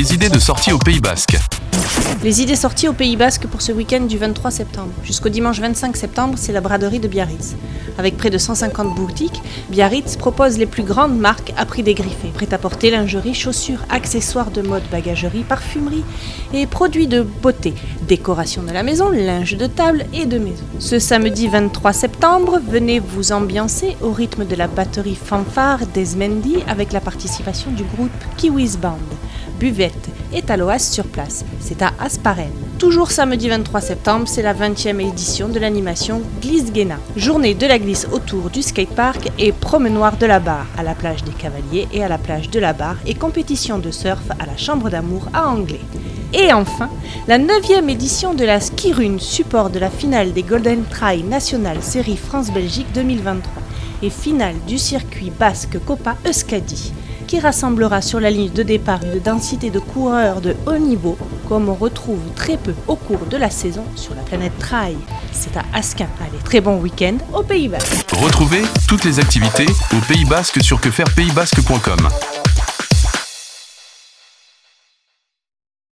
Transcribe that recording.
les idées de sortie au Pays Basque. Les idées sorties au Pays Basque pour ce week-end du 23 septembre. Jusqu'au dimanche 25 septembre, c'est la braderie de Biarritz. Avec près de 150 boutiques, Biarritz propose les plus grandes marques à prix dégriffé. Prêt-à-porter, lingerie, chaussures, accessoires de mode, bagagerie, parfumerie et produits de beauté, décoration de la maison, linge de table et de maison. Ce samedi 23 septembre, venez vous ambiancer au rythme de la batterie fanfare d'Esmendi avec la participation du groupe Kiwis Band. Buvette et Taloas sur place. C'est à Asparen. Toujours samedi 23 septembre, c'est la 20e édition de l'animation Glisse Guéna. Journée de la glisse autour du skatepark et promenoir de la barre à la plage des Cavaliers et à la plage de la barre et compétition de surf à la Chambre d'amour à Anglais. Et enfin, la 9e édition de la Ski Rune, support de la finale des Golden Trail National Série France-Belgique 2023 et finale du circuit basque Copa Euskadi qui rassemblera sur la ligne de départ une densité de coureurs de haut niveau, comme on retrouve très peu au cours de la saison sur la planète Trail. C'est à Asquin. Allez, très bon week-end au Pays Basque. Retrouvez toutes les activités au Pays Basque sur quefairepaysbasque.com.